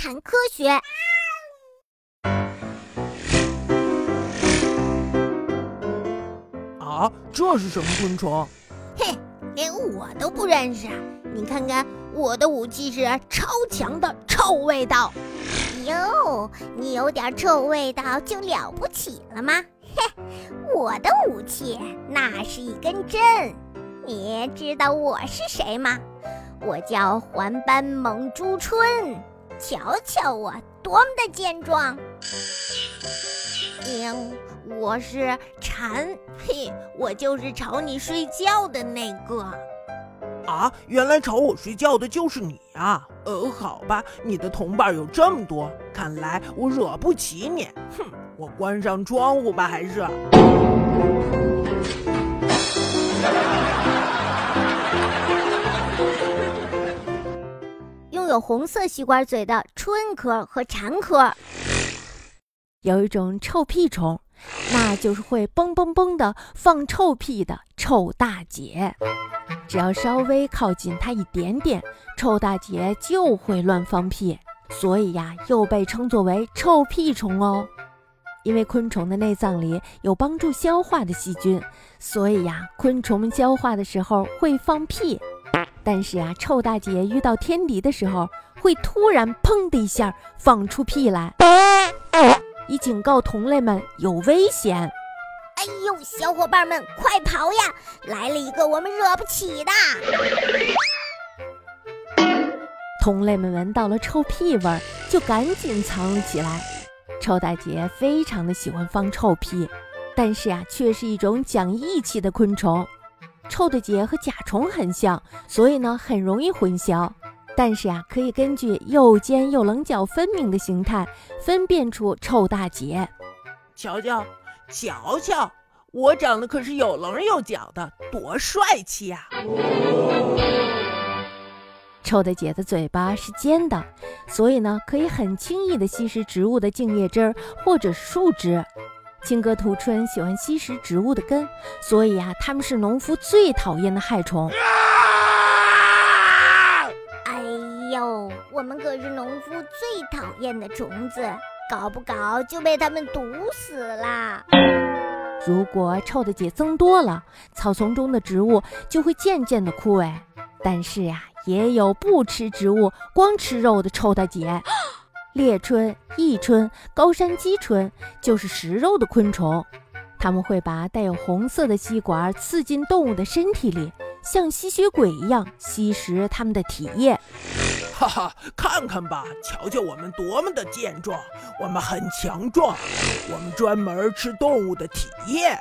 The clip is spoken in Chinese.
谈科学。啊，这是什么昆虫？嘿，连我都不认识。你看看，我的武器是超强的臭味道。哟，你有点臭味道就了不起了吗？嘿，我的武器那是一根针。你知道我是谁吗？我叫环斑猛猪春。瞧瞧我多么的健壮！嗯，我是蝉。嘿，我就是吵你睡觉的那个。啊，原来吵我睡觉的就是你啊！呃，好吧，你的同伴有这么多，看来我惹不起你。哼，我关上窗户吧，还是。红色吸管嘴的春科和蝉科，有一种臭屁虫，那就是会嘣嘣嘣的放臭屁的臭大姐。只要稍微靠近它一点点，臭大姐就会乱放屁，所以呀，又被称作为臭屁虫哦。因为昆虫的内脏里有帮助消化的细菌，所以呀，昆虫消化的时候会放屁。但是啊，臭大姐遇到天敌的时候，会突然砰的一下放出屁来，以警告同类们有危险。哎呦，小伙伴们快跑呀！来了一个我们惹不起的。同类们闻到了臭屁味，就赶紧藏了起来。臭大姐非常的喜欢放臭屁，但是呀，却是一种讲义气的昆虫。臭大姐和甲虫很像，所以呢很容易混淆。但是呀，可以根据又尖又棱角分明的形态分辨出臭大姐。瞧瞧，瞧瞧，我长得可是有棱有角的，多帅气呀！臭大姐的嘴巴是尖的，所以呢可以很轻易的吸食植物的茎叶汁儿或者树枝。青格图春喜欢吸食植物的根，所以呀，它们是农夫最讨厌的害虫。哎呦，我们可是农夫最讨厌的虫子，搞不搞就被它们毒死啦！如果臭的姐增多了，草丛中的植物就会渐渐的枯萎。但是呀，也有不吃植物、光吃肉的臭大姐。猎春、异春、高山鸡春就是食肉的昆虫，它们会把带有红色的吸管刺进动物的身体里，像吸血鬼一样吸食它们的体液。哈哈，看看吧，瞧瞧我们多么的健壮，我们很强壮，我们专门吃动物的体液。